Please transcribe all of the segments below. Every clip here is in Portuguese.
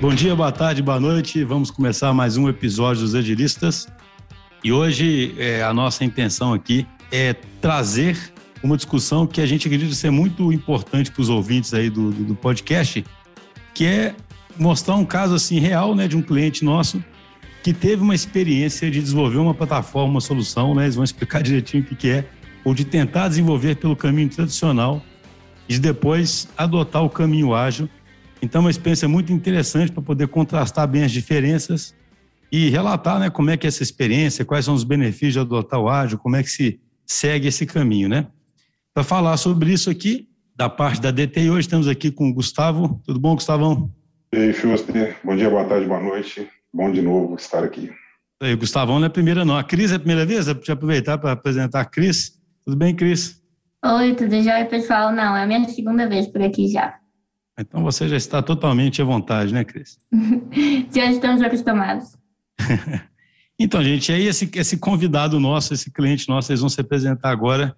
Bom dia, boa tarde, boa noite. Vamos começar mais um episódio dos Agilistas. E hoje é, a nossa intenção aqui é trazer uma discussão que a gente acredita ser muito importante para os ouvintes aí do, do, do, podcast, que é mostrar um caso assim real, né, de um cliente nosso que teve uma experiência de desenvolver uma plataforma, uma solução, né, eles vão explicar direitinho o que, que é, ou de tentar desenvolver pelo caminho tradicional e depois adotar o caminho ágil então, é uma experiência muito interessante para poder contrastar bem as diferenças e relatar né, como é que é essa experiência, quais são os benefícios de adotar o ágil, como é que se segue esse caminho, né? Para falar sobre isso aqui, da parte da DTI, hoje estamos aqui com o Gustavo. Tudo bom, Gustavão? E aí, Schuster. Bom dia, boa tarde, boa noite. Bom de novo estar aqui. E aí, Gustavão não é a primeira, não. A Cris é a primeira vez? Deixa eu aproveitar para apresentar a Cris. Tudo bem, Cris? Oi, tudo jóia, pessoal? Não, é a minha segunda vez por aqui já. Então você já está totalmente à vontade, né, Cris? já estamos acostumados. então, gente, aí esse, esse convidado nosso, esse cliente nosso, eles vão se apresentar agora.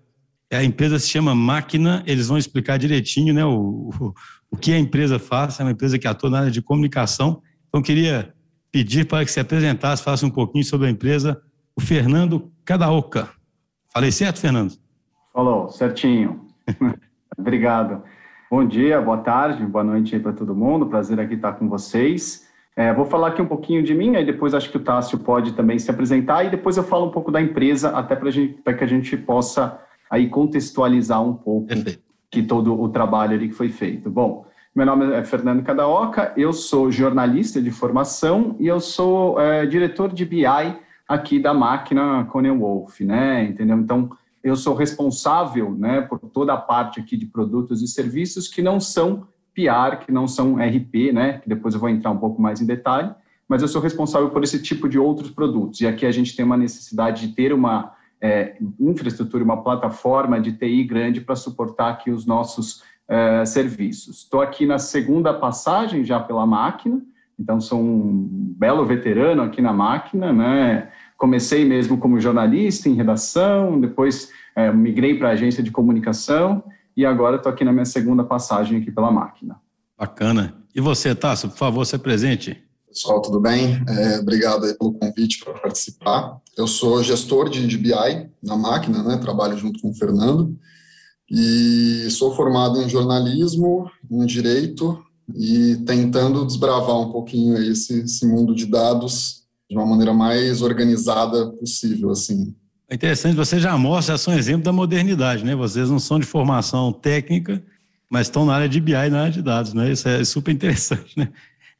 A empresa se chama Máquina, eles vão explicar direitinho né, o, o, o que a empresa faz, é uma empresa que atua na área de comunicação. Então, queria pedir para que se apresentasse, faça um pouquinho sobre a empresa, o Fernando Cadaoca. Falei certo, Fernando? Falou, certinho. Obrigado. Bom dia, boa tarde, boa noite para todo mundo. Prazer aqui estar com vocês. É, vou falar aqui um pouquinho de mim, aí depois acho que o Tássio pode também se apresentar e depois eu falo um pouco da empresa, até para que a gente possa aí contextualizar um pouco que todo o trabalho ali que foi feito. Bom, meu nome é Fernando Cadaoca, eu sou jornalista de formação e eu sou é, diretor de BI aqui da máquina Conan Wolf, né? Entendeu? Então, eu sou responsável né, por toda a parte aqui de produtos e serviços que não são PR, que não são RP, né, que depois eu vou entrar um pouco mais em detalhe, mas eu sou responsável por esse tipo de outros produtos. E aqui a gente tem uma necessidade de ter uma é, infraestrutura, uma plataforma de TI grande para suportar aqui os nossos é, serviços. Estou aqui na segunda passagem já pela máquina, então sou um belo veterano aqui na máquina, né? comecei mesmo como jornalista em redação, depois é, migrei para a agência de comunicação e agora estou aqui na minha segunda passagem aqui pela máquina. Bacana. E você, Tasso, por favor, se presente. Pessoal, tudo bem? É, obrigado pelo convite para participar. Eu sou gestor de, de BI na máquina, né? trabalho junto com o Fernando, e sou formado em jornalismo, em direito, e tentando desbravar um pouquinho esse, esse mundo de dados de uma maneira mais organizada possível, assim. É interessante, você já mostra, são exemplo da modernidade, né? Vocês não são de formação técnica, mas estão na área de BI na área de dados, né? Isso é super interessante, né?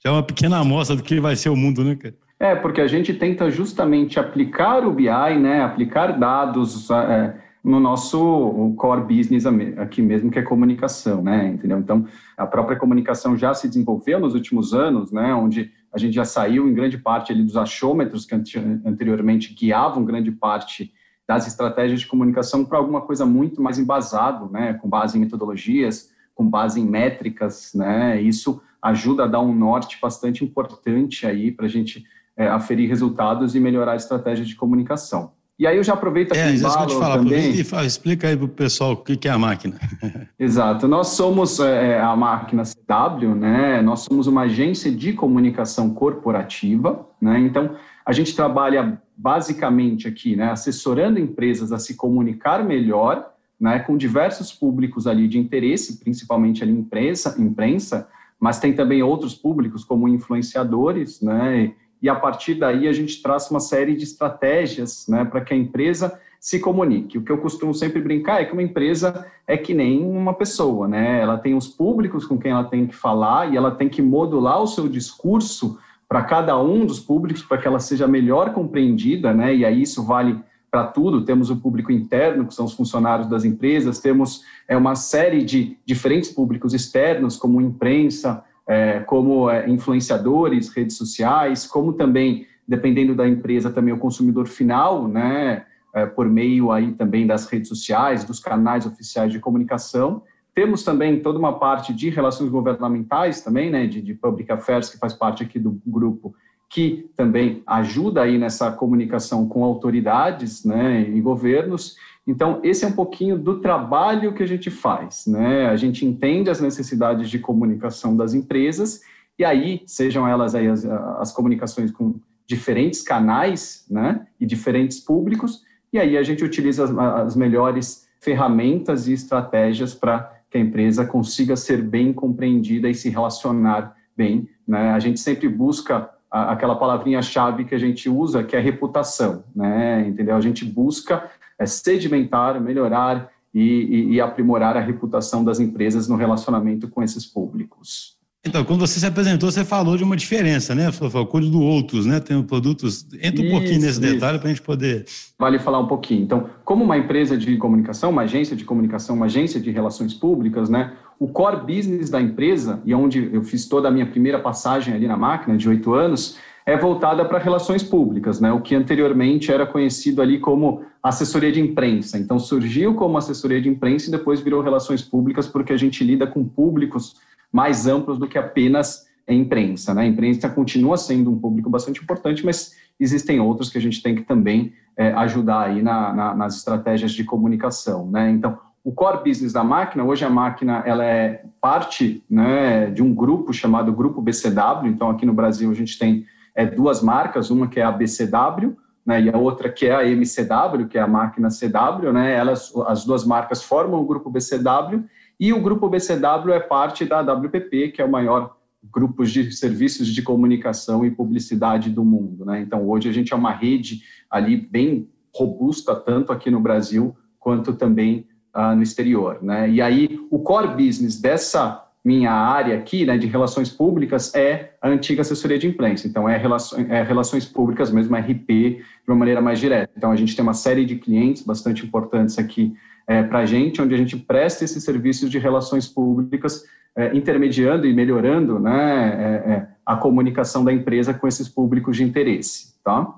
Já é uma pequena amostra do que vai ser o mundo, né, cara? É, porque a gente tenta justamente aplicar o BI, né? Aplicar dados é, no nosso core business aqui mesmo, que é comunicação, né? Entendeu? Então, a própria comunicação já se desenvolveu nos últimos anos, né? Onde a gente já saiu em grande parte ali dos achômetros que anteriormente guiavam grande parte das estratégias de comunicação para alguma coisa muito mais embasado, né, com base em metodologias, com base em métricas, né, isso ajuda a dar um norte bastante importante aí para a gente é, aferir resultados e melhorar a estratégia de comunicação. E aí eu já aproveito aqui é, que eu te falo, também. E fala, explica aí para o pessoal o que é a máquina. Exato. Nós somos é, a máquina CW, né? Nós somos uma agência de comunicação corporativa, né? Então, a gente trabalha basicamente aqui, né, assessorando empresas a se comunicar melhor, né, com diversos públicos ali de interesse, principalmente ali imprensa, imprensa, mas tem também outros públicos como influenciadores, né, e a partir daí a gente traça uma série de estratégias né, para que a empresa se comunique. O que eu costumo sempre brincar é que uma empresa é que nem uma pessoa, né? Ela tem os públicos com quem ela tem que falar e ela tem que modular o seu discurso para cada um dos públicos para que ela seja melhor compreendida, né? E aí isso vale para tudo. Temos o público interno, que são os funcionários das empresas, temos é, uma série de diferentes públicos externos, como imprensa, é, como é, influenciadores, redes sociais, como também, dependendo da empresa, também o consumidor final, né, é, por meio aí também das redes sociais, dos canais oficiais de comunicação. Temos também toda uma parte de relações governamentais também, né, de, de public affairs, que faz parte aqui do grupo, que também ajuda aí nessa comunicação com autoridades, né, e governos. Então, esse é um pouquinho do trabalho que a gente faz, né? A gente entende as necessidades de comunicação das empresas E aí, sejam elas aí as, as comunicações com diferentes canais, né, e diferentes públicos, e aí a gente utiliza as, as melhores ferramentas e estratégias para que a empresa consiga ser bem compreendida e se relacionar bem. Né? A gente sempre busca a, aquela palavrinha-chave que a gente usa, que é reputação, né? entendeu? A gente busca é, sedimentar, melhorar e, e, e aprimorar a reputação das empresas no relacionamento com esses públicos. Então, quando você se apresentou, você falou de uma diferença, né? Falou, do outros, né? Tem produtos. Entra um isso, pouquinho nesse detalhe para a gente poder. Vale falar um pouquinho. Então, como uma empresa de comunicação, uma agência de comunicação, uma agência de relações públicas, né? O core business da empresa, e onde eu fiz toda a minha primeira passagem ali na máquina, de oito anos, é voltada para relações públicas, né? O que anteriormente era conhecido ali como assessoria de imprensa. Então, surgiu como assessoria de imprensa e depois virou relações públicas, porque a gente lida com públicos mais amplos do que apenas a imprensa. Né? A imprensa continua sendo um público bastante importante, mas existem outros que a gente tem que também é, ajudar aí na, na, nas estratégias de comunicação. Né? Então, o core business da máquina, hoje a máquina ela é parte né, de um grupo chamado Grupo BCW, então aqui no Brasil a gente tem é, duas marcas, uma que é a BCW, né, e a outra que é a MCW, que é a máquina CW, né, elas, as duas marcas formam o grupo BCW, e o grupo BCW é parte da WPP, que é o maior grupo de serviços de comunicação e publicidade do mundo. Né? Então, hoje a gente é uma rede ali bem robusta, tanto aqui no Brasil quanto também uh, no exterior. Né? E aí, o core business dessa minha área aqui, né, de relações públicas, é a antiga assessoria de imprensa. Então, é relações, é relações públicas mesmo, RP, de uma maneira mais direta. Então, a gente tem uma série de clientes bastante importantes aqui é, para a gente, onde a gente presta esses serviços de relações públicas, é, intermediando e melhorando né, é, é, a comunicação da empresa com esses públicos de interesse. Tá?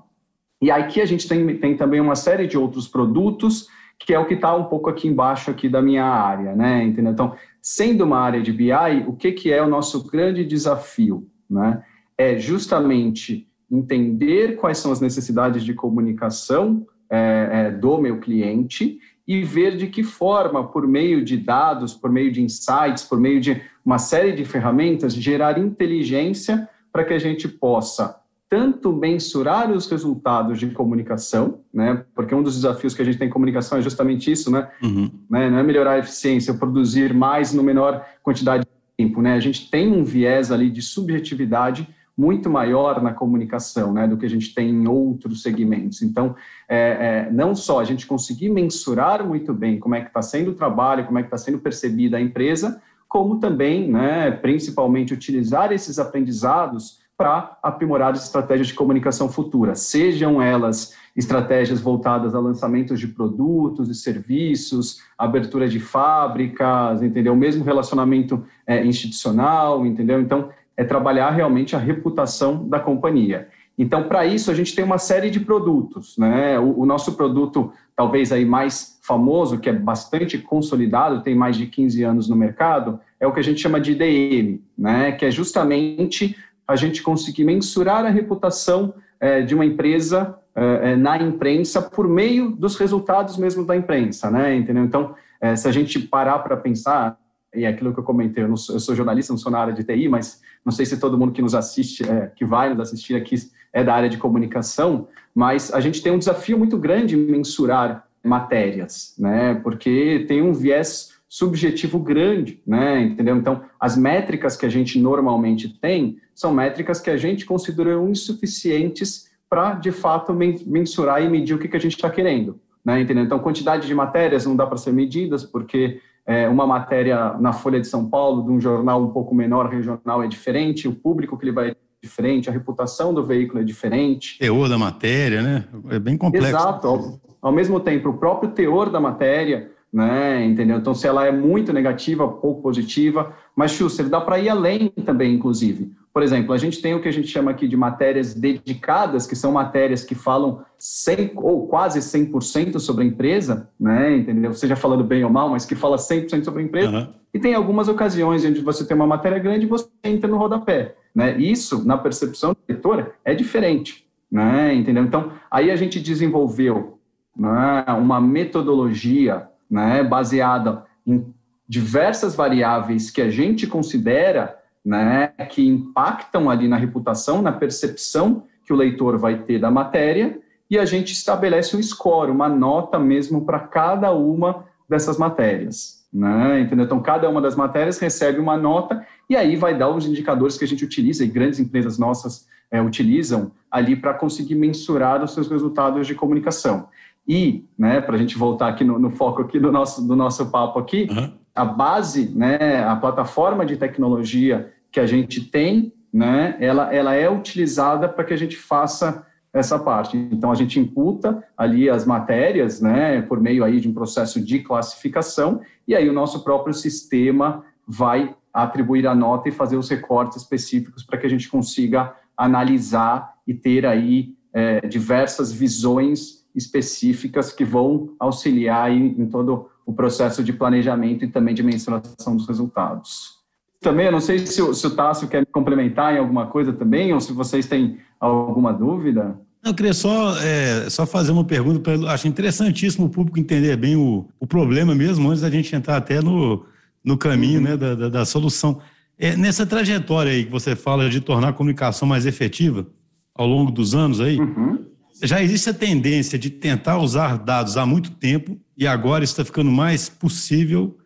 E aqui a gente tem, tem também uma série de outros produtos, que é o que está um pouco aqui embaixo aqui da minha área, né? Entendeu? Então, sendo uma área de BI, o que, que é o nosso grande desafio? Né? É justamente entender quais são as necessidades de comunicação é, é, do meu cliente e ver de que forma, por meio de dados, por meio de insights, por meio de uma série de ferramentas, gerar inteligência para que a gente possa tanto mensurar os resultados de comunicação, né? Porque um dos desafios que a gente tem em comunicação é justamente isso, né? Uhum. né? Não é melhorar a eficiência, produzir mais no menor quantidade de tempo, né? A gente tem um viés ali de subjetividade muito maior na comunicação, né, do que a gente tem em outros segmentos. Então, é, é, não só a gente conseguir mensurar muito bem como é que está sendo o trabalho, como é que está sendo percebida a empresa, como também, né, principalmente, utilizar esses aprendizados para aprimorar as estratégias de comunicação futura, sejam elas estratégias voltadas a lançamentos de produtos e serviços, abertura de fábricas, entendeu? Mesmo relacionamento é, institucional, entendeu? Então, é trabalhar realmente a reputação da companhia. Então, para isso, a gente tem uma série de produtos. Né? O, o, nosso produto, talvez aí mais famoso, que é bastante consolidado, tem mais de 15 anos no mercado, é o que a gente chama de IDM, né? que é justamente a gente conseguir mensurar a reputação é, de uma empresa é, é na imprensa por meio dos resultados mesmo da imprensa. Né? Entendeu? Então, é, se a gente parar para pensar, e é aquilo que eu comentei, eu, sou, eu, sou, jornalista, não sou na área de TI, mas não sei se todo mundo que nos assiste, é, que vai nos assistir aqui, é da área de comunicação, mas a gente tem um desafio muito grande em mensurar matérias, né? Porque tem um viés subjetivo grande, né? Entendeu? Então, as métricas que a gente normalmente tem são métricas que a gente considerou insuficientes para, de fato, mensurar e medir o que, que a gente está querendo, né? Entendeu? Então, quantidade de matérias não dá para ser medidas porque é, uma matéria na Folha de São Paulo, de um jornal um pouco menor, regional, é diferente, o público que ele vai é diferente, a reputação do veículo é diferente. Teor da matéria, né? É bem complexo. Exato. Ao, ao mesmo tempo, o próprio teor da matéria, né? Entendeu? Então, se ela é muito negativa, pouco positiva, mas, Schuster, dá para ir além também, inclusive. Por exemplo, a gente tem o que a gente chama aqui de matérias dedicadas, que são matérias que falam 100 ou quase 100% sobre a empresa, né? Entendeu? Seja falando bem ou mal, mas que fala 100% sobre a empresa. Uhum. E tem algumas ocasiões onde você tem uma matéria grande e você entra no rodapé, né? Isso, na percepção do leitor, é diferente, né? Entendeu? Então, aí a gente desenvolveu né, uma metodologia, né, baseada em diversas variáveis que a gente considera né, que impactam ali na reputação, na percepção que o leitor vai ter da matéria, e a gente estabelece um score, uma nota mesmo para cada uma dessas matérias. Né? Entendeu? Então, cada uma das matérias recebe uma nota e aí vai dar os indicadores que a gente utiliza e grandes empresas nossas é, utilizam ali para conseguir mensurar os seus resultados de comunicação. E, né, para a gente voltar aqui no, no, foco aqui do nosso, do nosso papo aqui, uhum. a base, né, a plataforma de tecnologia que a gente tem, né, ela, ela é utilizada para que a gente faça essa parte. Então, a gente imputa ali as matérias, né, por meio aí de um processo de classificação, e aí o nosso próprio sistema vai atribuir a nota e fazer os recortes específicos para que a gente consiga analisar e ter aí é, diversas visões específicas que vão auxiliar aí em todo o processo de planejamento e também de mensuração dos resultados. Também, eu não sei se o, se o Tássio quer me complementar em alguma coisa também, ou se vocês têm alguma dúvida. Eu queria só, é, só fazer uma pergunta, para acho interessantíssimo o público entender bem o, o problema mesmo, antes da gente entrar até no, no caminho né, da, da, da, solução. É, nessa trajetória aí que você fala de tornar a comunicação mais efetiva ao longo dos anos aí, uhum. Já existe a tendência de tentar usar dados há muito tempo e agora está ficando mais possível,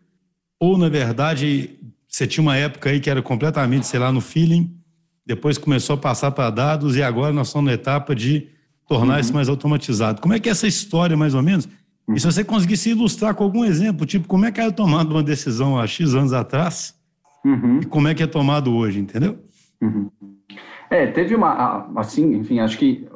ou na verdade você tinha uma época aí que era completamente, sei lá, no feeling, depois começou a passar para dados e agora nós estamos na etapa de tornar uhum. isso mais automatizado. Como é que é essa história, mais ou menos? Uhum. E se você conseguisse ilustrar com algum exemplo, tipo, como é que era tomado uma decisão há X anos atrás uhum. e como é que é tomado hoje, entendeu? Uhum. É, teve uma, assim, enfim, acho que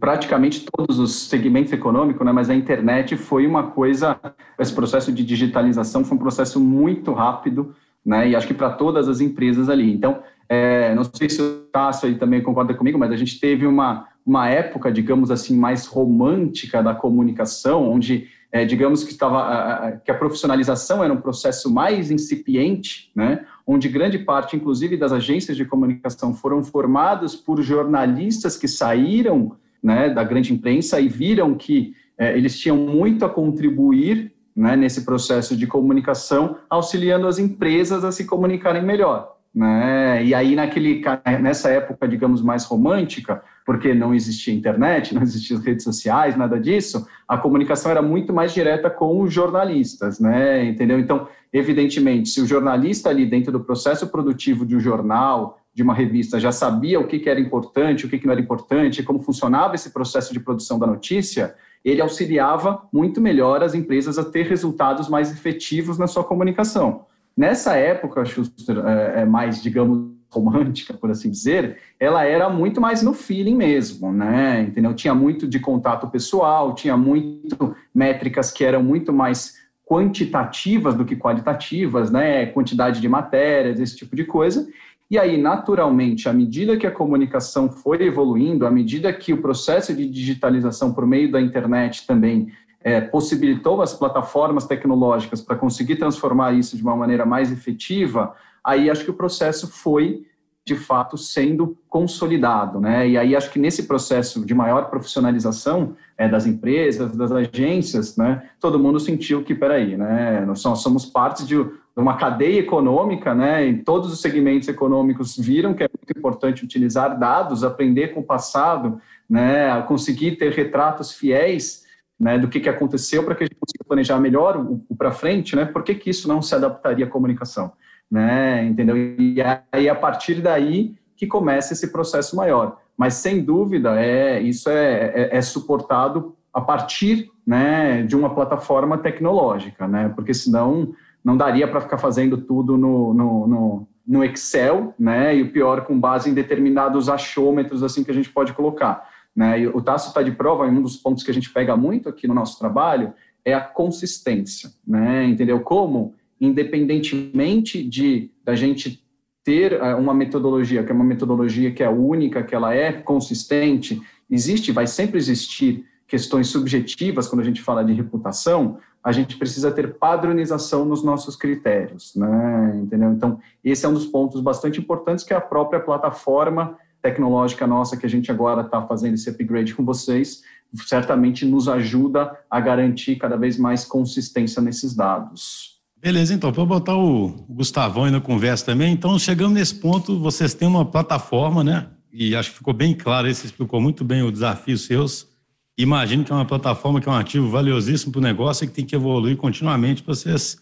praticamente todos os segmentos econômicos, né, mas a internet foi uma coisa, esse processo de digitalização foi um processo muito rápido, né, e acho que para todas as empresas ali. Então, é, não sei se o Tássio aí também concorda comigo, mas a gente teve uma, uma época, digamos assim, mais romântica da comunicação, onde, é, digamos que, estava, a, que a profissionalização era um processo mais incipiente, né, onde grande parte, inclusive, das agências de comunicação foram formadas por jornalistas que saíram né, da grande imprensa e viram que é, eles tinham muito a contribuir né, nesse processo de comunicação, auxiliando as empresas a se comunicarem melhor. Né? E aí, naquele, nessa época, digamos, mais romântica, porque não existia internet, não existiam redes sociais, nada disso, a comunicação era muito mais direta com os jornalistas, né? entendeu? Então, evidentemente, se o jornalista ali dentro do processo produtivo de um jornal, de uma revista, já sabia o que, era importante, o que, que não era importante, como funcionava esse processo de produção da notícia, ele auxiliava muito melhor as empresas a ter resultados mais efetivos na sua comunicação. Nessa época, Schuster, é, é mais, digamos, romântica, por assim dizer, ela era muito mais no feeling mesmo, né? Entendeu? Tinha muito de contato pessoal, tinha muito métricas que eram muito mais quantitativas do que qualitativas, né? Quantidade de matérias, esse tipo de coisa. E aí, naturalmente, à medida que a comunicação foi evoluindo, à medida que o processo de digitalização por meio da internet também é, possibilitou as plataformas tecnológicas para conseguir transformar isso de uma maneira mais efetiva, aí acho que o processo foi de fato sendo consolidado, né? E aí acho que nesse processo de maior profissionalização é, das empresas, das agências, né? Todo mundo sentiu que, peraí, né? Nós somos parte de uma cadeia econômica, né? E todos os segmentos econômicos viram que é muito importante utilizar dados, aprender com o passado, né? Conseguir ter retratos fiéis né, do que, que aconteceu para que a gente consiga planejar melhor o, o para frente, né, por que, que isso não se adaptaria à comunicação, né, entendeu? E aí, a partir daí que começa esse processo maior. Mas, sem dúvida, é, isso é, é, é suportado a partir né, de uma plataforma tecnológica, né, porque senão não daria para ficar fazendo tudo no, no, no, no Excel, né, e o pior, com base em determinados achômetros assim que a gente pode colocar. Né? E o Tasso está de prova, e um dos pontos que a gente pega muito aqui no nosso trabalho é a consistência, né? entendeu? Como, independentemente de da gente ter eh, uma metodologia, que é uma metodologia que é única, que ela é consistente, existe, vai sempre existir questões subjetivas quando a gente fala de reputação, a gente precisa ter padronização nos nossos critérios, né? Entendeu? Então, esse é um dos pontos bastante importantes que a própria plataforma tecnológica nossa que a gente agora está fazendo esse upgrade com vocês, certamente nos ajuda a garantir cada vez mais consistência nesses dados. Beleza, então, para botar o Gustavão aí na conversa também, então chegando nesse ponto, vocês têm uma plataforma, né? E acho que ficou bem claro aí, você explicou muito bem o desafio seus. Imagino que é uma plataforma que é um ativo valiosíssimo para o negócio e que tem que evoluir continuamente para vocês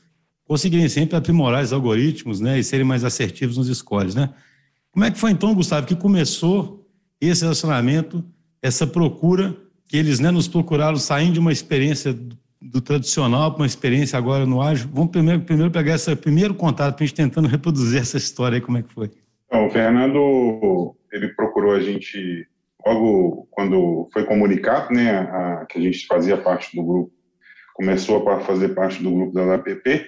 conseguirem sempre aprimorar os algoritmos, né? E serem mais assertivos nos scores, né? Como é que foi então, Gustavo, que começou esse relacionamento, essa procura, que eles né, nos procuraram saindo de uma experiência do tradicional para uma experiência agora no ágil. Vamos primeiro, primeiro pegar esse primeiro contato para a gente tentando reproduzir essa história aí, como é que foi. Então, o Fernando, ele procurou a gente logo quando foi comunicado, né, a, que a gente fazia parte do grupo, começou a fazer parte do grupo da APP,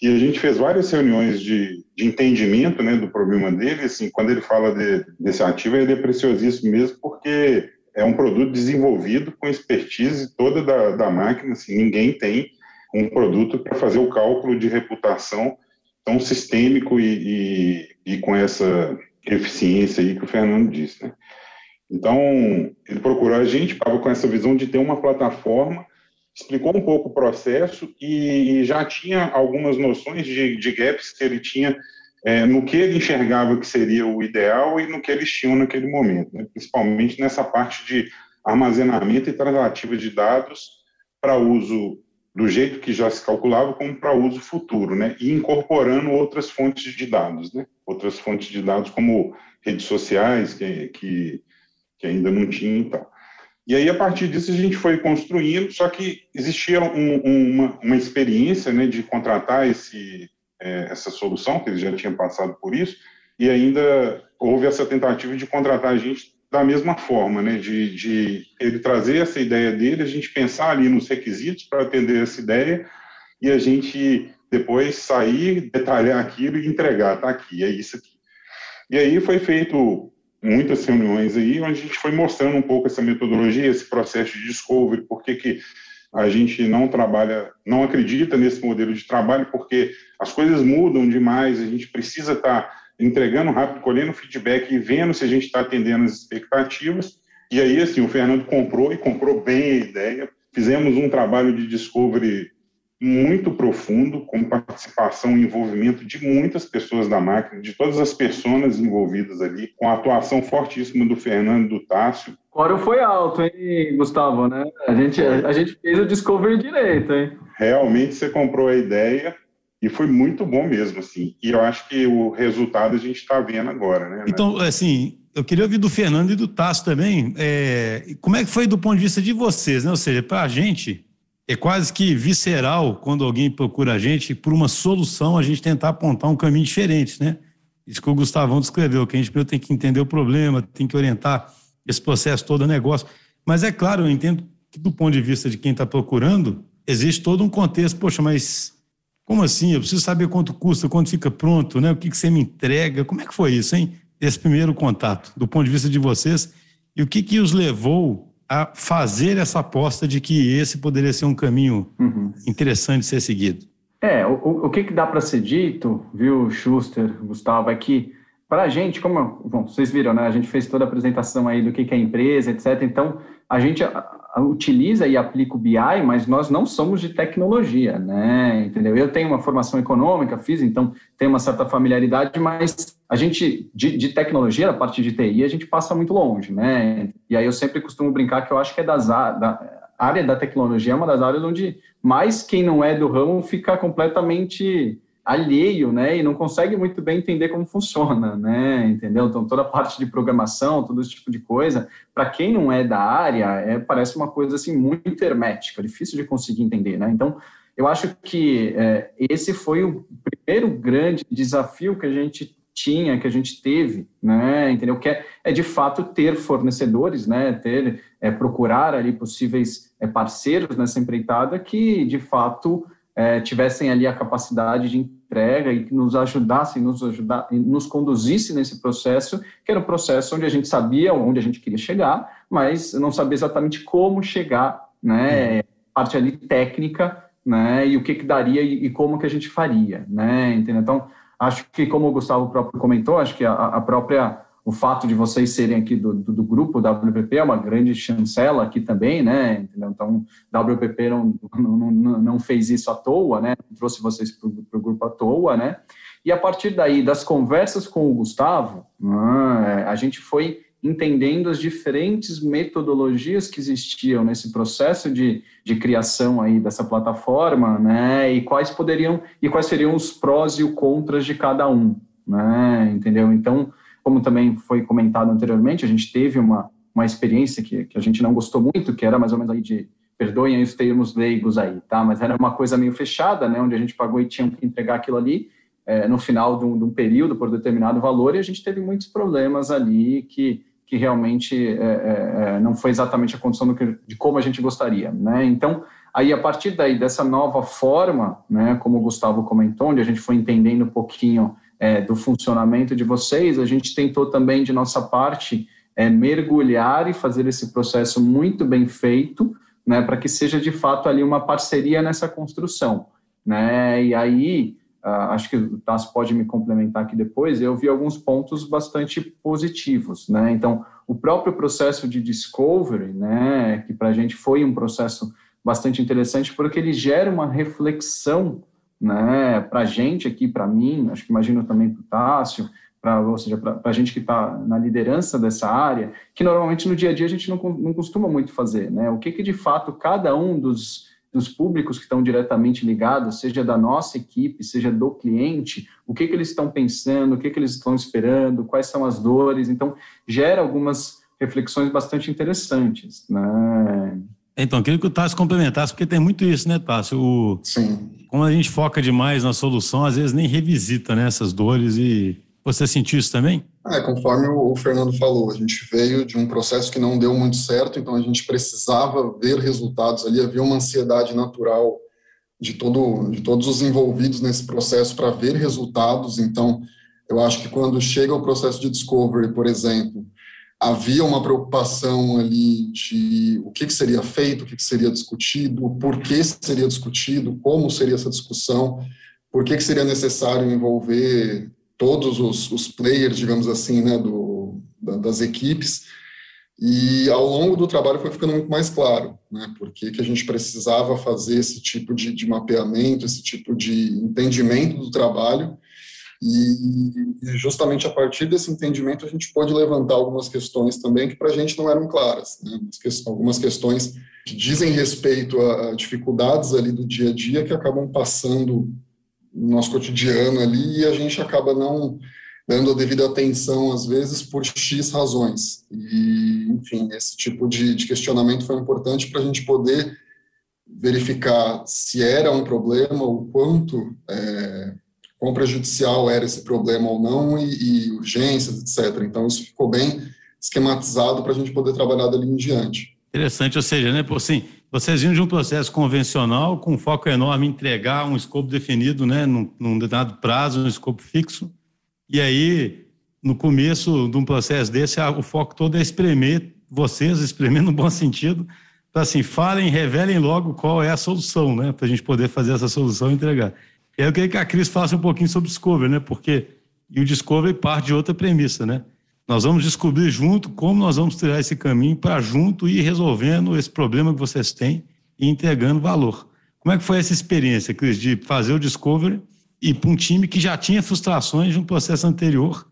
e a gente fez várias reuniões de, de entendimento, né, do problema dele, assim, quando ele fala de, desse ativo, ele é preciosíssimo mesmo, porque é um produto desenvolvido com expertise toda da, da máquina, assim, ninguém tem um produto para fazer o cálculo de reputação tão sistêmico e, e, e, com essa eficiência aí que o Fernando disse, né? Então, ele procurou a gente, estava com essa visão de ter uma plataforma, explicou um pouco o processo e, e já tinha algumas noções de, de gaps que ele tinha é, no que ele enxergava que seria o ideal e no que eles tinham naquele momento, né? principalmente nessa parte de armazenamento e transativa de dados para uso do jeito que já se calculava, como para uso futuro, né? e incorporando outras fontes de dados, né? outras fontes de dados como redes sociais, que, que, que ainda não tinha e tal. E aí, a partir disso, a gente foi construindo, só que existia um, uma, uma experiência né, de contratar esse, é, essa solução, que eles já tinham passado por isso, e ainda houve essa tentativa de contratar a gente da mesma forma, né, de, de ele trazer essa ideia dele, a gente pensar ali nos requisitos para atender essa ideia e a gente depois sair, detalhar aquilo e entregar, tá aqui, é isso aqui. E aí foi feito muitas reuniões aí, onde a gente foi mostrando um pouco essa metodologia, esse processo de discovery, por que que a gente não trabalha, não acredita nesse modelo de trabalho, porque as coisas mudam demais, a gente precisa estar tá entregando rápido, colhendo feedback e vendo se a gente está atendendo as expectativas. E aí, assim, o Fernando comprou e comprou bem a ideia. Fizemos um trabalho de discovery muito profundo, com participação e envolvimento de muitas pessoas da máquina, de todas as pessoas envolvidas ali, com a atuação fortíssima do Fernando, do Tássio. Fórum foi alto, hein, Gustavo, né? A gente, a, a gente fez o discovery direito, hein? Realmente você comprou a ideia e foi muito bom mesmo, assim. E eu acho que o resultado a gente está vendo agora, né? Então, assim, eu queria ouvir do Fernando e do Tássio também. É, como é que foi do ponto de vista de vocês, né? Ou seja, para a gente, é quase que visceral quando alguém procura a gente por uma solução, a gente tentar apontar um caminho diferente, né? Isso que o Gustavão descreveu, que a gente primeiro tem que entender o problema, tem que orientar esse processo todo a negócio. Mas é claro, eu entendo que do ponto de vista de quem está procurando, existe todo um contexto, poxa, mas como assim? Eu preciso saber quanto custa, quando fica pronto, né? O que, que você me entrega? Como é que foi isso, hein? Esse primeiro contato, do ponto de vista de vocês, e o que, que os levou a fazer essa aposta de que esse poderia ser um caminho uhum. interessante de ser seguido? É, o, o que, que dá para ser dito, viu, Schuster, Gustavo, é que para a gente, como bom, vocês viram, né? A gente fez toda a apresentação aí do que, que é a empresa, etc. Então, a gente utiliza e aplica o BI, mas nós não somos de tecnologia, né? Entendeu? Eu tenho uma formação econômica, fiz, então tenho uma certa familiaridade, mas a gente, de, de, tecnologia, a parte de TI, a gente passa muito longe, né? E aí eu sempre costumo brincar que eu acho que é das da área da tecnologia é uma das áreas onde mais quem não é do ramo fica completamente alheio, né, e não consegue muito bem entender como funciona, né, entendeu? Então, toda a parte de programação, todo esse tipo de coisa, para quem não é da área, é, parece uma coisa, assim, muito hermética, difícil de conseguir entender, né? Então, eu acho que é, esse foi o primeiro grande desafio que a gente tinha, que a gente teve, né, entendeu? Que é, é de fato ter fornecedores, né, ter, é, procurar ali possíveis é, parceiros nessa empreitada que, de fato, é, tivessem ali a capacidade de entrega e que nos ajudassem, nos ajudar, nos conduzisse nesse processo, que era um processo onde a gente sabia onde a gente queria chegar, mas não sabia exatamente como chegar, né, parte ali técnica, né, e o que que daria e, e como que a gente faria, né, entendeu? Então, acho que como o Gustavo próprio comentou, acho que a, a própria o fato de vocês serem aqui do, do, do, grupo WPP é uma grande chancela aqui também, né? Entendeu? Então, WPP não, não, não fez isso à toa, né? Trouxe vocês para o grupo à toa, né? E a partir daí, das conversas com o Gustavo, né, a gente foi entendendo as diferentes metodologias que existiam nesse processo de, de criação aí dessa plataforma, né? E quais poderiam e quais seriam os prós e os contras de cada um, né? Entendeu? Então, como também foi comentado anteriormente, a gente teve uma, uma experiência que, que a gente não gostou muito, que era mais ou menos aí de, perdoem os termos leigos aí, tá? Mas era uma coisa meio fechada, né? Onde a gente pagou e tinha que entregar aquilo ali é, no final de um, de um, período por determinado valor e a gente teve muitos problemas ali que, que realmente é, é, é não foi exatamente a condição que, de como a gente gostaria, né? Então, aí a partir daí dessa nova forma, né? Como o Gustavo comentou, onde a gente foi entendendo um pouquinho é, do funcionamento de vocês, a gente tentou também, de nossa parte, é, mergulhar e fazer esse processo muito bem feito, né, para que seja de fato ali uma parceria nessa construção. Né? E aí, acho que o Tassi pode me complementar aqui depois, eu vi alguns pontos bastante positivos. Né? Então, o próprio processo de discovery, né, que para a gente foi um processo bastante interessante, porque ele gera uma reflexão né, para a gente aqui, para mim, acho que imagino também para o Tássio, pra, ou seja, para a gente que está na liderança dessa área, que normalmente no dia a dia a gente não, não costuma muito fazer, né? O que, que de fato cada um dos, dos públicos que estão diretamente ligados, seja da nossa equipe, seja do cliente, o que, que eles estão pensando, o que, que eles estão esperando, quais são as dores, então gera algumas reflexões bastante interessantes, né? Então, queria que o Tássio complementasse, porque tem muito isso, né, Tássio? O, Sim. Como a gente foca demais na solução, às vezes nem revisita né, essas dores e você sentiu isso também? É, conforme o Fernando falou, a gente veio de um processo que não deu muito certo, então a gente precisava ver resultados ali, havia uma ansiedade natural de, todo, de todos os envolvidos nesse processo para ver resultados, então eu acho que quando chega o processo de discovery, por exemplo, havia uma preocupação ali de o que, que seria feito, o que, que seria discutido, por que seria discutido, como seria essa discussão, por que, que seria necessário envolver todos os, os players, digamos assim, né, do, da, das equipes. E ao longo do trabalho foi ficando muito mais claro, né, por que, a gente precisava fazer esse tipo de, de mapeamento, esse tipo de entendimento do trabalho e justamente a partir desse entendimento a gente pode levantar algumas questões também que para a gente não eram claras, né? algumas questões que dizem respeito a dificuldades ali do dia a dia que acabam passando no nosso cotidiano ali e a gente acaba não dando a devida atenção às vezes por X razões. E, enfim, esse tipo de, de questionamento foi importante para a gente poder verificar se era um problema, o quanto é, quão prejudicial era esse problema ou não e, e urgências, etc. Então, isso ficou bem esquematizado para a gente poder trabalhar dali em diante. Interessante, ou seja, né, assim, vocês vinham de um processo convencional com foco enorme em entregar um escopo definido, né, num, num determinado prazo, um escopo fixo, e aí, no começo de um processo desse, o foco todo é espremer vocês, espremer no bom sentido, para assim, falem, revelem logo qual é a solução, né, para a gente poder fazer essa solução e entregar. Eu queria que a Cris falasse um pouquinho sobre o Discovery, né? Porque e o Discovery parte de outra premissa, né? Nós vamos descobrir junto como nós vamos tirar esse caminho para junto ir resolvendo esse problema que vocês têm e entregando valor. Como é que foi essa experiência, Cris, de fazer o Discovery e para um time que já tinha frustrações de um processo anterior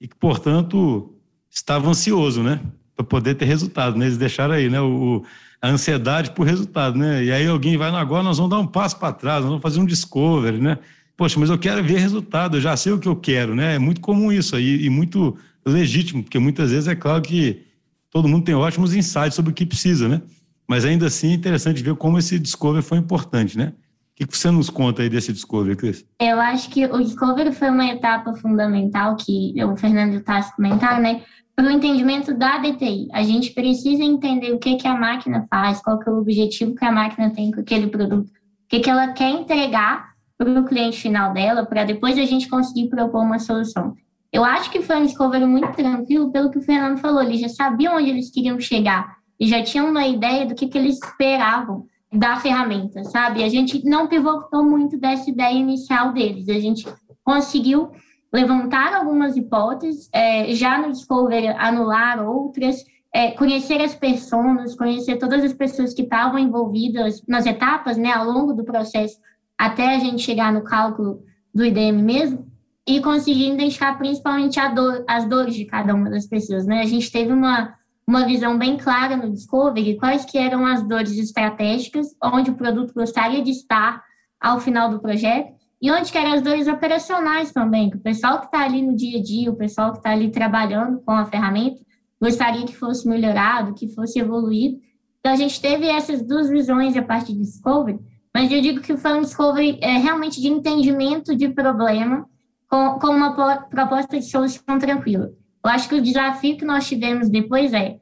e que, portanto, estava ansioso, né? Para poder ter resultado, né? Eles deixaram aí, né? O, a ansiedade por resultado, né? E aí alguém vai, agora nós vamos dar um passo para trás, nós vamos fazer um discovery, né? Poxa, mas eu quero ver resultado, eu já sei o que eu quero, né? É muito comum isso aí e muito legítimo, porque muitas vezes é claro que todo mundo tem ótimos insights sobre o que precisa, né? Mas ainda assim é interessante ver como esse discovery foi importante, né? O que você nos conta aí desse Discovery, Cris? Eu acho que o Discovery foi uma etapa fundamental que o Fernando está comentando, né? para o entendimento da DTI. A gente precisa entender o que, que a máquina faz, qual que é o objetivo que a máquina tem com aquele produto, o que, que ela quer entregar para o cliente final dela, para depois a gente conseguir propor uma solução. Eu acho que foi um discovery muito tranquilo, pelo que o Fernando falou, eles já sabiam onde eles queriam chegar e já tinham uma ideia do que, que eles esperavam da ferramenta, sabe? A gente não pivotou muito dessa ideia inicial deles, a gente conseguiu levantar algumas hipóteses, é, já no Discovery anular outras, é, conhecer as pessoas, conhecer todas as pessoas que estavam envolvidas nas etapas, né, ao longo do processo, até a gente chegar no cálculo do IDM mesmo, e conseguir identificar principalmente dor, as dores de cada uma das pessoas, né? A gente teve uma, uma visão bem clara no Discovery quais que eram as dores estratégicas, onde o produto gostaria de estar ao final do projeto, e onde que eram as dores operacionais também, que o pessoal que está ali no dia a dia, o pessoal que está ali trabalhando com a ferramenta, gostaria que fosse melhorado, que fosse evoluído. Então, a gente teve essas duas visões a partir do Discovery, mas eu digo que foi um Discovery é, realmente de entendimento de problema com, com uma proposta de solução tranquila. Eu acho que o desafio que nós tivemos depois é,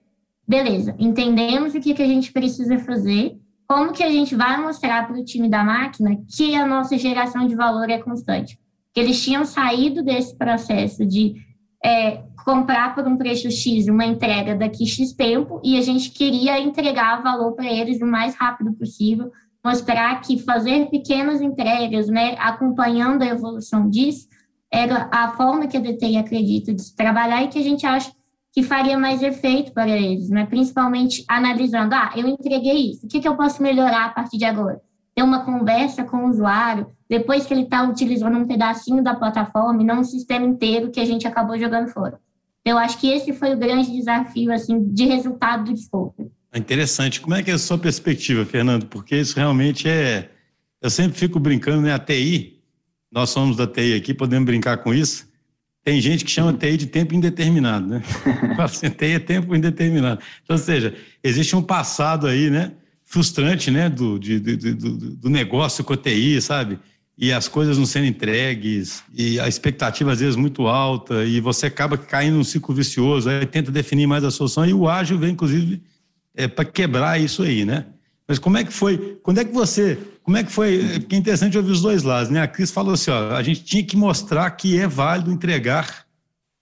beleza, entendemos o que, que a gente precisa fazer, como que a gente vai mostrar para o time da máquina que a nossa geração de valor é constante. Que eles tinham saído desse processo de é, comprar por um preço X uma entrega daqui X tempo e a gente queria entregar valor para eles o mais rápido possível, mostrar que fazer pequenas entregas, né, acompanhando a evolução disso, era a forma que a DTI acredita de trabalhar e que a gente acha que faria mais efeito para eles, né? principalmente analisando, ah, eu entreguei isso, o que, que eu posso melhorar a partir de agora? Ter uma conversa com o usuário, depois que ele está utilizando um pedacinho da plataforma e não um sistema inteiro que a gente acabou jogando fora. Eu acho que esse foi o grande desafio assim de resultado do Discovery. É interessante. Como é que é a sua perspectiva, Fernando? Porque isso realmente é... Eu sempre fico brincando, né? A TI, nós somos da TI aqui, podemos brincar com isso. Tem gente que chama TI de tempo indeterminado, né? assim, TI é tempo indeterminado. Então, ou seja, existe um passado aí, né? Frustrante, né? Do, de, de, do, do negócio com a TI, sabe? E as coisas não sendo entregues, e a expectativa às vezes muito alta, e você acaba caindo num ciclo vicioso, aí tenta definir mais a solução, e o ágil vem, inclusive, é, para quebrar isso aí, né? Mas como é que foi? Quando é que você. Como é que foi? Porque é interessante ouvir os dois lados, né? A Cris falou assim: ó, a gente tinha que mostrar que é válido entregar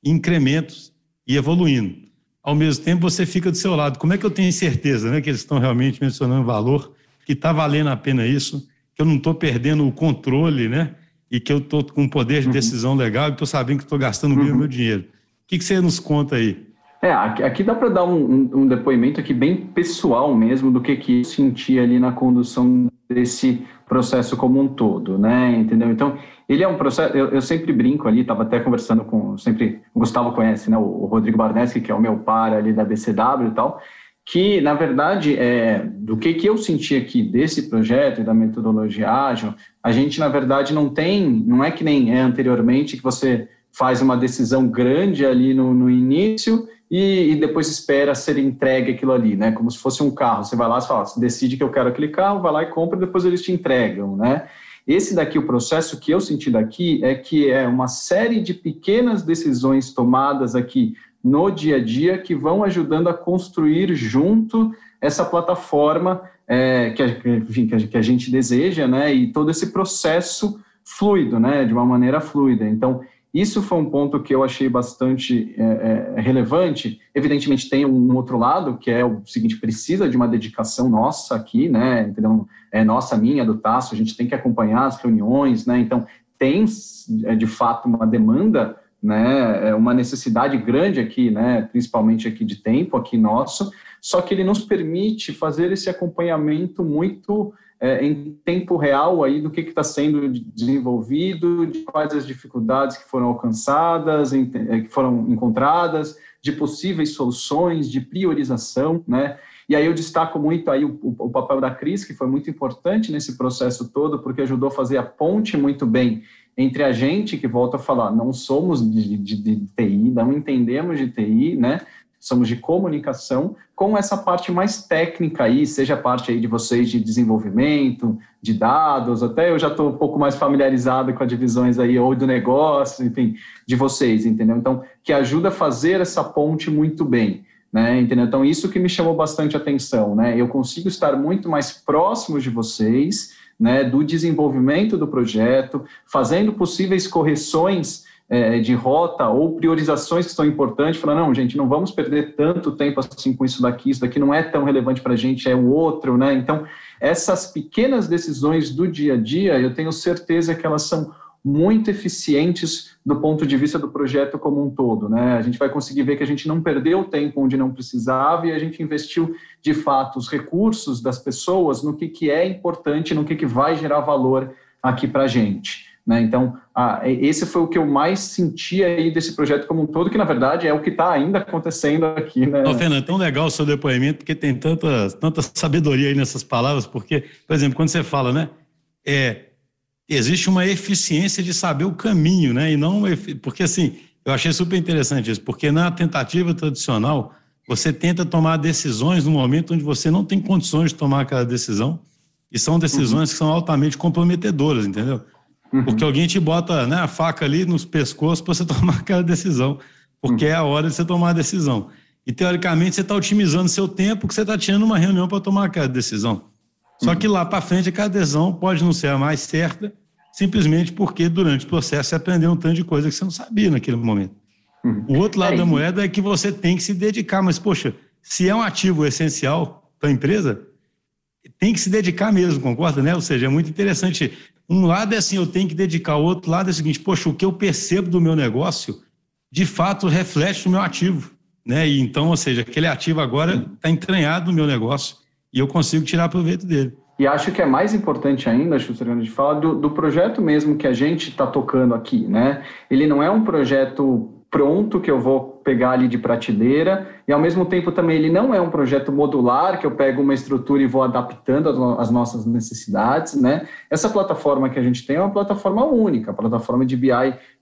incrementos e evoluindo. Ao mesmo tempo, você fica do seu lado. Como é que eu tenho certeza né, que eles estão realmente mencionando valor, que está valendo a pena isso, que eu não estou perdendo o controle, né? E que eu estou com um poder de uhum. decisão legal e estou sabendo que estou gastando bem o meu dinheiro. O que, que você nos conta aí? É, aqui, dá para dar um, um, um, depoimento aqui bem pessoal mesmo do que, que eu senti ali na condução desse processo como um todo, né? Entendeu? Então, ele é um processo. Eu, eu sempre brinco ali, estava até conversando com. Sempre. O Gustavo conhece, né? O, o Rodrigo Barneski, que é o meu par ali da BCW e tal. Que, na verdade, é, do que, que eu senti aqui desse projeto e da metodologia ágil, a gente, na verdade, não tem. Não é que nem é anteriormente, que você faz uma decisão grande ali no, no início e, e, depois espera ser entregue aquilo ali, né? Como se fosse um carro. Você vai lá e fala, você decide que eu quero aquele carro, vai lá e compra e depois eles te entregam, né? Esse daqui, o processo que eu senti daqui é que é uma série de pequenas decisões tomadas aqui no dia a dia que vão ajudando a construir junto essa plataforma é, que, a, enfim, que a gente deseja, né? E todo esse processo fluido, né? De uma maneira fluida. Então, isso foi um ponto que eu achei bastante é, é, relevante. Evidentemente, tem um outro lado, que é o seguinte: precisa de uma dedicação nossa aqui, né? Entendeu? É nossa, minha, do Tasso, a gente tem que acompanhar as reuniões, né? Então, tem é, de fato uma demanda, né? É uma necessidade grande aqui, né? Principalmente aqui de tempo, aqui nosso, só que ele nos permite fazer esse acompanhamento muito é, em tempo real aí do que está sendo desenvolvido, de quais as dificuldades que foram alcançadas, em, é, que foram encontradas, de possíveis soluções, de priorização, né? E aí eu destaco muito aí o, o, papel da Cris, que foi muito importante nesse processo todo, porque ajudou a fazer a ponte muito bem entre a gente, que volta a falar, não somos de, de, de TI, não entendemos de TI, né? Somos de comunicação, com essa parte mais técnica aí, seja a parte aí de vocês de desenvolvimento, de dados, até eu já estou um pouco mais familiarizado com as divisões aí, ou do negócio, enfim, de vocês, entendeu? Então, que ajuda a fazer essa ponte muito bem. Né, entendeu? Então, isso que me chamou bastante atenção, né? Eu consigo estar muito mais próximo de vocês, né, do desenvolvimento do projeto, fazendo possíveis correções é, de rota ou priorizações que são importantes, falar, não, gente, não vamos perder tanto tempo assim com isso daqui, isso daqui não é tão relevante para a gente, é o outro, né? Então, essas pequenas decisões do dia a dia, eu tenho certeza que elas são muito eficientes do ponto de vista do projeto como um todo. Né? A gente vai conseguir ver que a gente não perdeu tempo onde não precisava e a gente investiu, de fato, os recursos das pessoas no que, que é importante, no que, que vai gerar valor aqui para a gente. Né? Então, ah, esse foi o que eu mais senti aí desse projeto como um todo, que na verdade é o que está ainda acontecendo aqui. Né? Ô, Fernando, é tão legal o seu depoimento, porque tem tanta, tanta sabedoria aí nessas palavras, porque, por exemplo, quando você fala, né, é, existe uma eficiência de saber o caminho, né, e não, porque assim, eu achei super interessante isso, porque na tentativa tradicional, você tenta tomar decisões no momento onde você não tem condições de tomar aquela decisão, e são decisões uhum. que são altamente comprometedoras, entendeu? Uhum. Porque alguém te bota né, a faca ali nos pescoços para você tomar aquela decisão, porque uhum. é a hora de você tomar a decisão. E, teoricamente, você está otimizando seu tempo que você está tirando uma reunião para tomar aquela decisão. Só que lá para frente, aquela decisão pode não ser a mais certa, simplesmente porque durante o processo você aprendeu um tanto de coisa que você não sabia naquele momento. Uhum. O outro lado é, da moeda é que você tem que se dedicar, mas, poxa, se é um ativo essencial para a empresa, tem que se dedicar mesmo, concorda, né? Ou seja, é muito interessante. Um lado é assim, eu tenho que dedicar, o outro lado é o seguinte, poxa, o que eu percebo do meu negócio, de fato, reflete no meu ativo, né? E então, ou seja, aquele ativo agora está entranhado no meu negócio e eu consigo tirar proveito dele. E acho que é mais importante ainda, Schuster, de falar do, do projeto mesmo que a gente está tocando aqui, né? Ele não é um projeto pronto que eu vou pegar ali de prateleira e ao mesmo tempo também ele não é um projeto modular que eu pego uma estrutura e vou adaptando às nossas necessidades, né? Essa plataforma que a gente tem é uma plataforma única, a plataforma de BI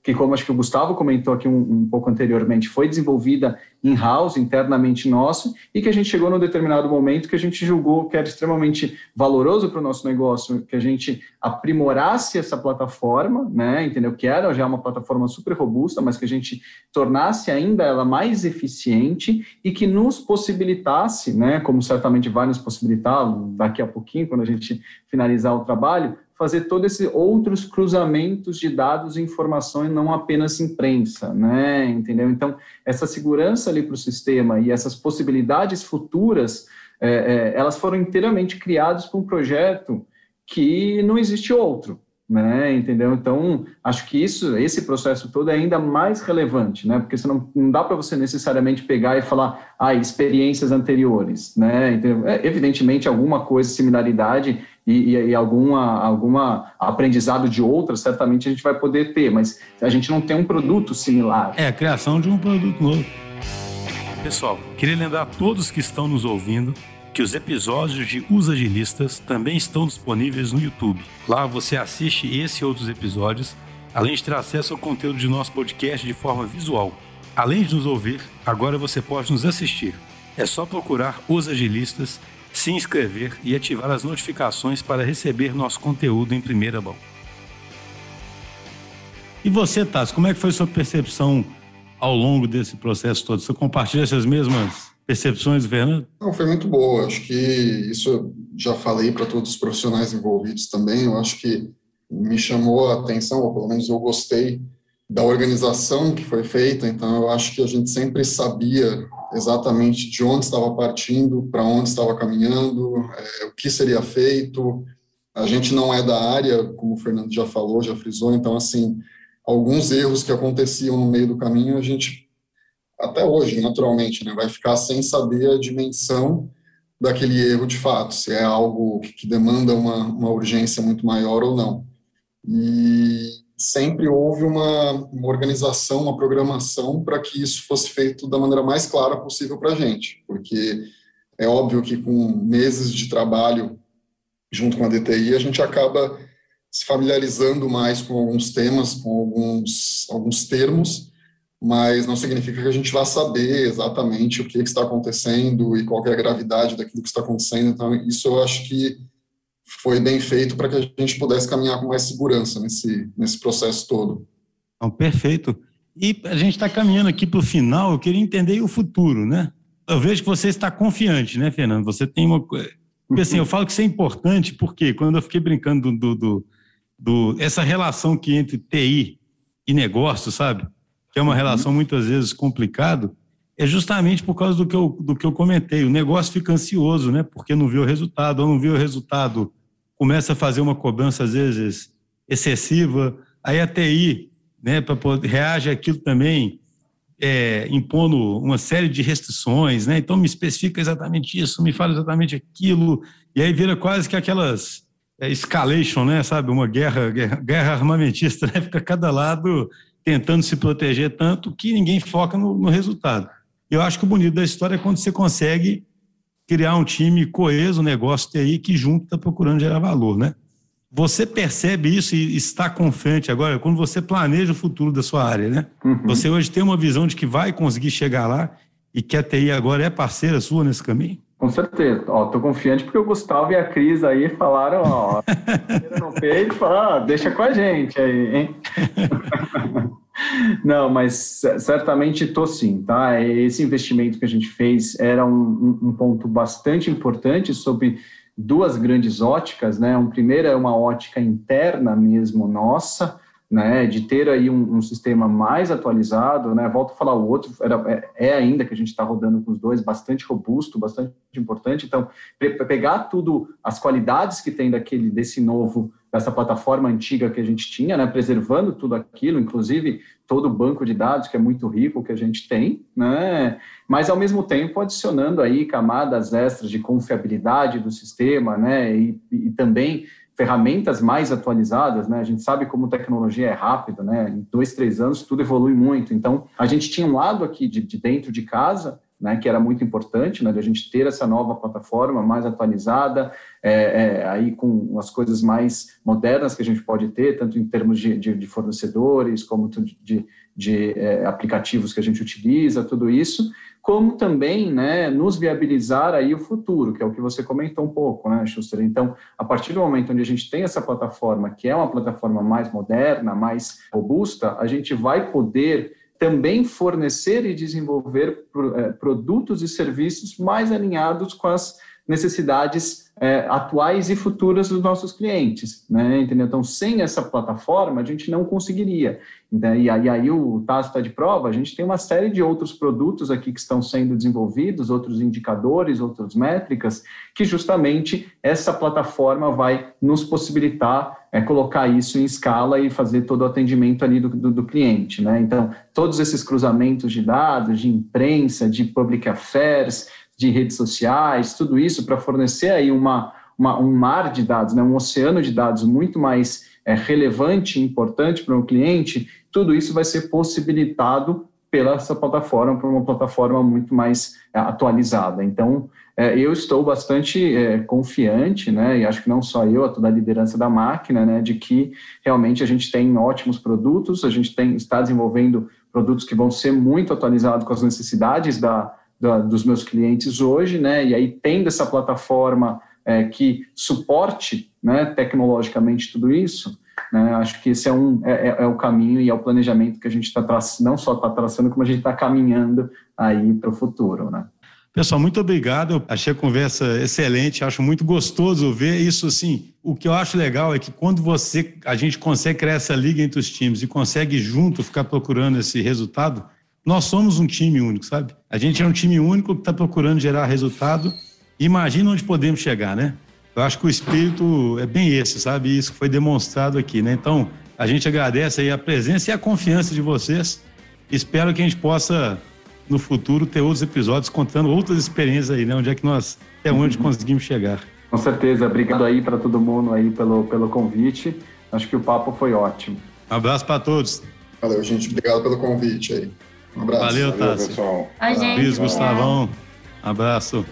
que como acho que o Gustavo comentou aqui um, um pouco anteriormente, foi desenvolvida in-house, internamente nosso, e que a gente chegou num determinado momento que a gente julgou que era extremamente valoroso para o nosso negócio, que a gente aprimorasse essa plataforma, né, entendeu? Que era já uma plataforma super robusta, mas que a gente tornasse ainda ela mais eficiente e que nos possibilitasse, né, como certamente vai nos possibilitar daqui a pouquinho, quando a gente finalizar o trabalho, fazer todos esses outros cruzamentos de dados e informação e não apenas imprensa, né? Entendeu? Então, essa segurança ali para o sistema e essas possibilidades futuras, é, é, elas foram inteiramente criadas para um projeto que não existe outro, né? Entendeu? Então, acho que isso, esse processo todo é ainda mais relevante, né? Porque você não, não dá para você necessariamente pegar e falar, ah, experiências anteriores, né? Então, é, evidentemente, alguma coisa, similaridade e, e, e alguma, alguma aprendizado de outras, certamente a gente vai poder ter, mas a gente não tem um produto similar. É, a criação de um produto novo. Pessoal, queria lembrar a todos que estão nos ouvindo que os episódios de Os Agilistas também estão disponíveis no YouTube. Lá você assiste esse e outros episódios, além de ter acesso ao conteúdo de nosso podcast de forma visual. Além de nos ouvir, agora você pode nos assistir. É só procurar Os Agilistas, se inscrever e ativar as notificações para receber nosso conteúdo em primeira mão. E você, Tassi, como é que foi sua percepção ao longo desse processo todo? Você compartilha essas mesmas percepções, Fernando? Não, foi muito boa. Acho que isso eu já falei para todos os profissionais envolvidos também. Eu acho que me chamou a atenção, ou pelo menos eu gostei da organização que foi feita. Então, eu acho que a gente sempre sabia exatamente de onde estava partindo, para onde estava caminhando, é, o que seria feito. A gente não é da área, como o Fernando já falou, já frisou. Então, assim, alguns erros que aconteciam no meio do caminho, a gente até hoje, naturalmente, né, vai ficar sem saber a dimensão daquele erro de fato, se é algo que, demanda uma, uma urgência muito maior ou não. E sempre houve uma, uma organização, uma programação para que isso fosse feito da maneira mais clara possível para a gente, porque é óbvio que com meses de trabalho junto com a DTI, a gente acaba se familiarizando mais com alguns temas, com alguns, alguns termos, mas não significa que a gente vá saber exatamente o que, está acontecendo e qual é a gravidade daquilo que está acontecendo. Então, isso eu acho que foi bem feito para que a gente pudesse caminhar com mais segurança nesse, nesse processo todo. Então, perfeito. E a gente está caminhando aqui para o final, eu queria entender o futuro, né? Eu vejo que você está confiante, né, Fernando? Você tem uma. Porque assim, eu falo que isso é importante, porque quando eu fiquei brincando do, do, do, essa relação que entre TI e negócio, sabe? que é uma relação muitas vezes complicado, é justamente por causa do que eu, do que eu comentei. O negócio fica ansioso, né? Porque não viu o resultado, ou não viu o resultado, começa a fazer uma cobrança, às vezes, excessiva, aí a TI, né, poder reage àquilo também, é, impondo uma série de restrições, né? Então me especifica exatamente isso, me fala exatamente aquilo, e aí vira quase que aquelas é, escalation, né? Sabe, uma guerra, guerra, guerra armamentista, né? Fica cada lado tentando se proteger tanto que ninguém foca no, no resultado. Eu acho que o bonito da história é quando você consegue criar um time coeso, um negócio TI que junto está procurando gerar valor, né? Você percebe isso e está confiante agora, quando você planeja o futuro da sua área, né? Uhum. Você hoje tem uma visão de que vai conseguir chegar lá e que a TI agora é parceira sua nesse caminho? Com certeza. Ó, tô confiante porque o Gustavo e a Cris aí falaram, ó, no peito, falaram, ah, deixa com a gente aí, hein? Não, mas certamente estou sim, tá? Esse investimento que a gente fez era um, um, ponto bastante importante sobre duas grandes óticas, né? Um primeiro é uma ótica interna mesmo nossa, né, de ter aí um, um, sistema mais atualizado, né, volto a falar, o outro era, é, é ainda que a gente está rodando com os dois, bastante robusto, bastante importante, então, pegar tudo, as qualidades que tem daquele, desse novo, dessa plataforma antiga que a gente tinha, né, preservando tudo aquilo, inclusive todo o banco de dados que é muito rico que a gente tem, né, mas ao mesmo tempo adicionando aí camadas extras de confiabilidade do sistema, né, e, e também ferramentas mais atualizadas, né? A gente sabe como tecnologia é rápida, né? Em dois, três anos tudo evolui muito. Então, a gente tinha um lado aqui de, de dentro de casa, né? Que era muito importante, né? De a gente ter essa nova plataforma mais atualizada, é, é, aí com as coisas mais modernas que a gente pode ter, tanto em termos de, de, de fornecedores, como de, de, é, aplicativos que a gente utiliza, tudo isso como também né, nos viabilizar aí o futuro, que é o que você comentou um pouco, né, Schuster? Então, a partir do momento onde a gente tem essa plataforma, que é uma plataforma mais moderna, mais robusta, a gente vai poder também fornecer e desenvolver é, produtos e serviços mais alinhados com as necessidades é, atuais e futuras dos nossos clientes, né? Entendeu? Então, sem essa plataforma, a gente não conseguiria. Então, e, aí, aí o Tasso está de prova, a gente tem uma série de outros produtos aqui que estão sendo desenvolvidos, outros indicadores, outras métricas, que justamente essa plataforma vai nos possibilitar é, colocar isso em escala e fazer todo o atendimento ali do, do, do cliente, né? Então, todos esses cruzamentos de dados, de imprensa, de public affairs, de redes sociais, tudo isso para fornecer aí uma, uma, um mar de dados, né, um oceano de dados muito mais é, relevante e importante para um cliente, tudo isso vai ser possibilitado pela essa plataforma, por uma plataforma muito mais é, atualizada. Então, é, eu estou bastante é, confiante, né, e acho que não só eu, a toda a liderança da máquina, né, de que realmente a gente tem ótimos produtos, a gente tem, está desenvolvendo produtos que vão ser muito atualizados com as necessidades da, da, dos meus clientes hoje, né? E aí tendo essa plataforma é, que suporte, né, tecnologicamente tudo isso, né? Acho que esse é um é, é, é o caminho e é o planejamento que a gente está não só está traçando, como a gente está caminhando aí para o futuro, né? Pessoal, muito obrigado. Eu achei a conversa excelente, acho muito gostoso ver isso assim. O que eu acho legal é que quando você a gente consegue criar essa liga entre os times e consegue junto ficar procurando esse resultado, nós somos um time único, sabe? A gente é um time único que está procurando gerar resultado. Imagina onde podemos chegar, né? Eu acho que o espírito é bem esse, sabe? Isso foi demonstrado aqui, né? Então, a gente agradece aí a presença e a confiança de vocês. Espero que a gente possa, no futuro, ter outros episódios contando outras experiências aí, né? Onde é que nós, até onde uhum. conseguimos chegar. Com certeza. Obrigado aí para todo mundo aí pelo, pelo convite. Acho que o papo foi ótimo. Um abraço para todos. Valeu, gente. Obrigado pelo convite aí. Um abraço. Valeu, Tassi. pessoal. A gente. Gustavão. Abraço.